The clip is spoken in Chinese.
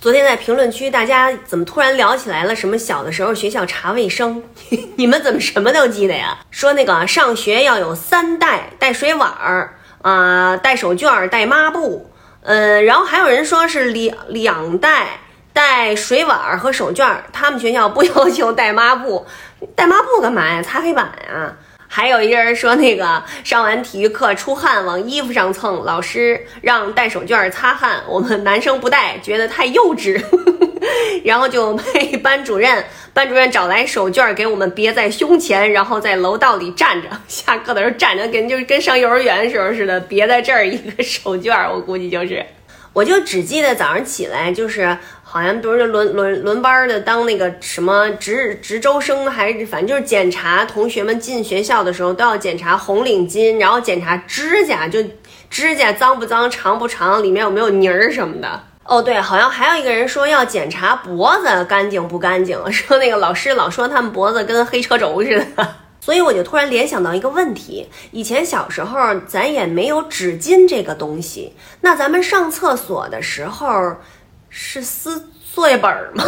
昨天在评论区，大家怎么突然聊起来了？什么小的时候学校查卫生？你们怎么什么都记得呀？说那个上学要有三带，带水碗儿啊，带手绢儿，带抹布。嗯，然后还有人说是两两带，带水碗儿和手绢儿。他们学校不 要求带抹布，带抹布干嘛呀？擦黑板呀？还有一个人说，那个上完体育课出汗往衣服上蹭，老师让带手绢擦汗，我们男生不带，觉得太幼稚，然后就被班主任班主任找来手绢给我们别在胸前，然后在楼道里站着，下课的时候站着，跟就跟上幼儿园的时候似的，别在这儿一个手绢，我估计就是，我就只记得早上起来就是。好像都是轮轮轮班的，当那个什么值值周生，还是反正就是检查同学们进学校的时候都要检查红领巾，然后检查指甲，就指甲脏不脏、长不长，里面有没有泥儿什么的。哦，对，好像还有一个人说要检查脖子干净不干净，说那个老师老说他们脖子跟黑车轴似的，所以我就突然联想到一个问题：以前小时候咱也没有纸巾这个东西，那咱们上厕所的时候。是撕作业本吗？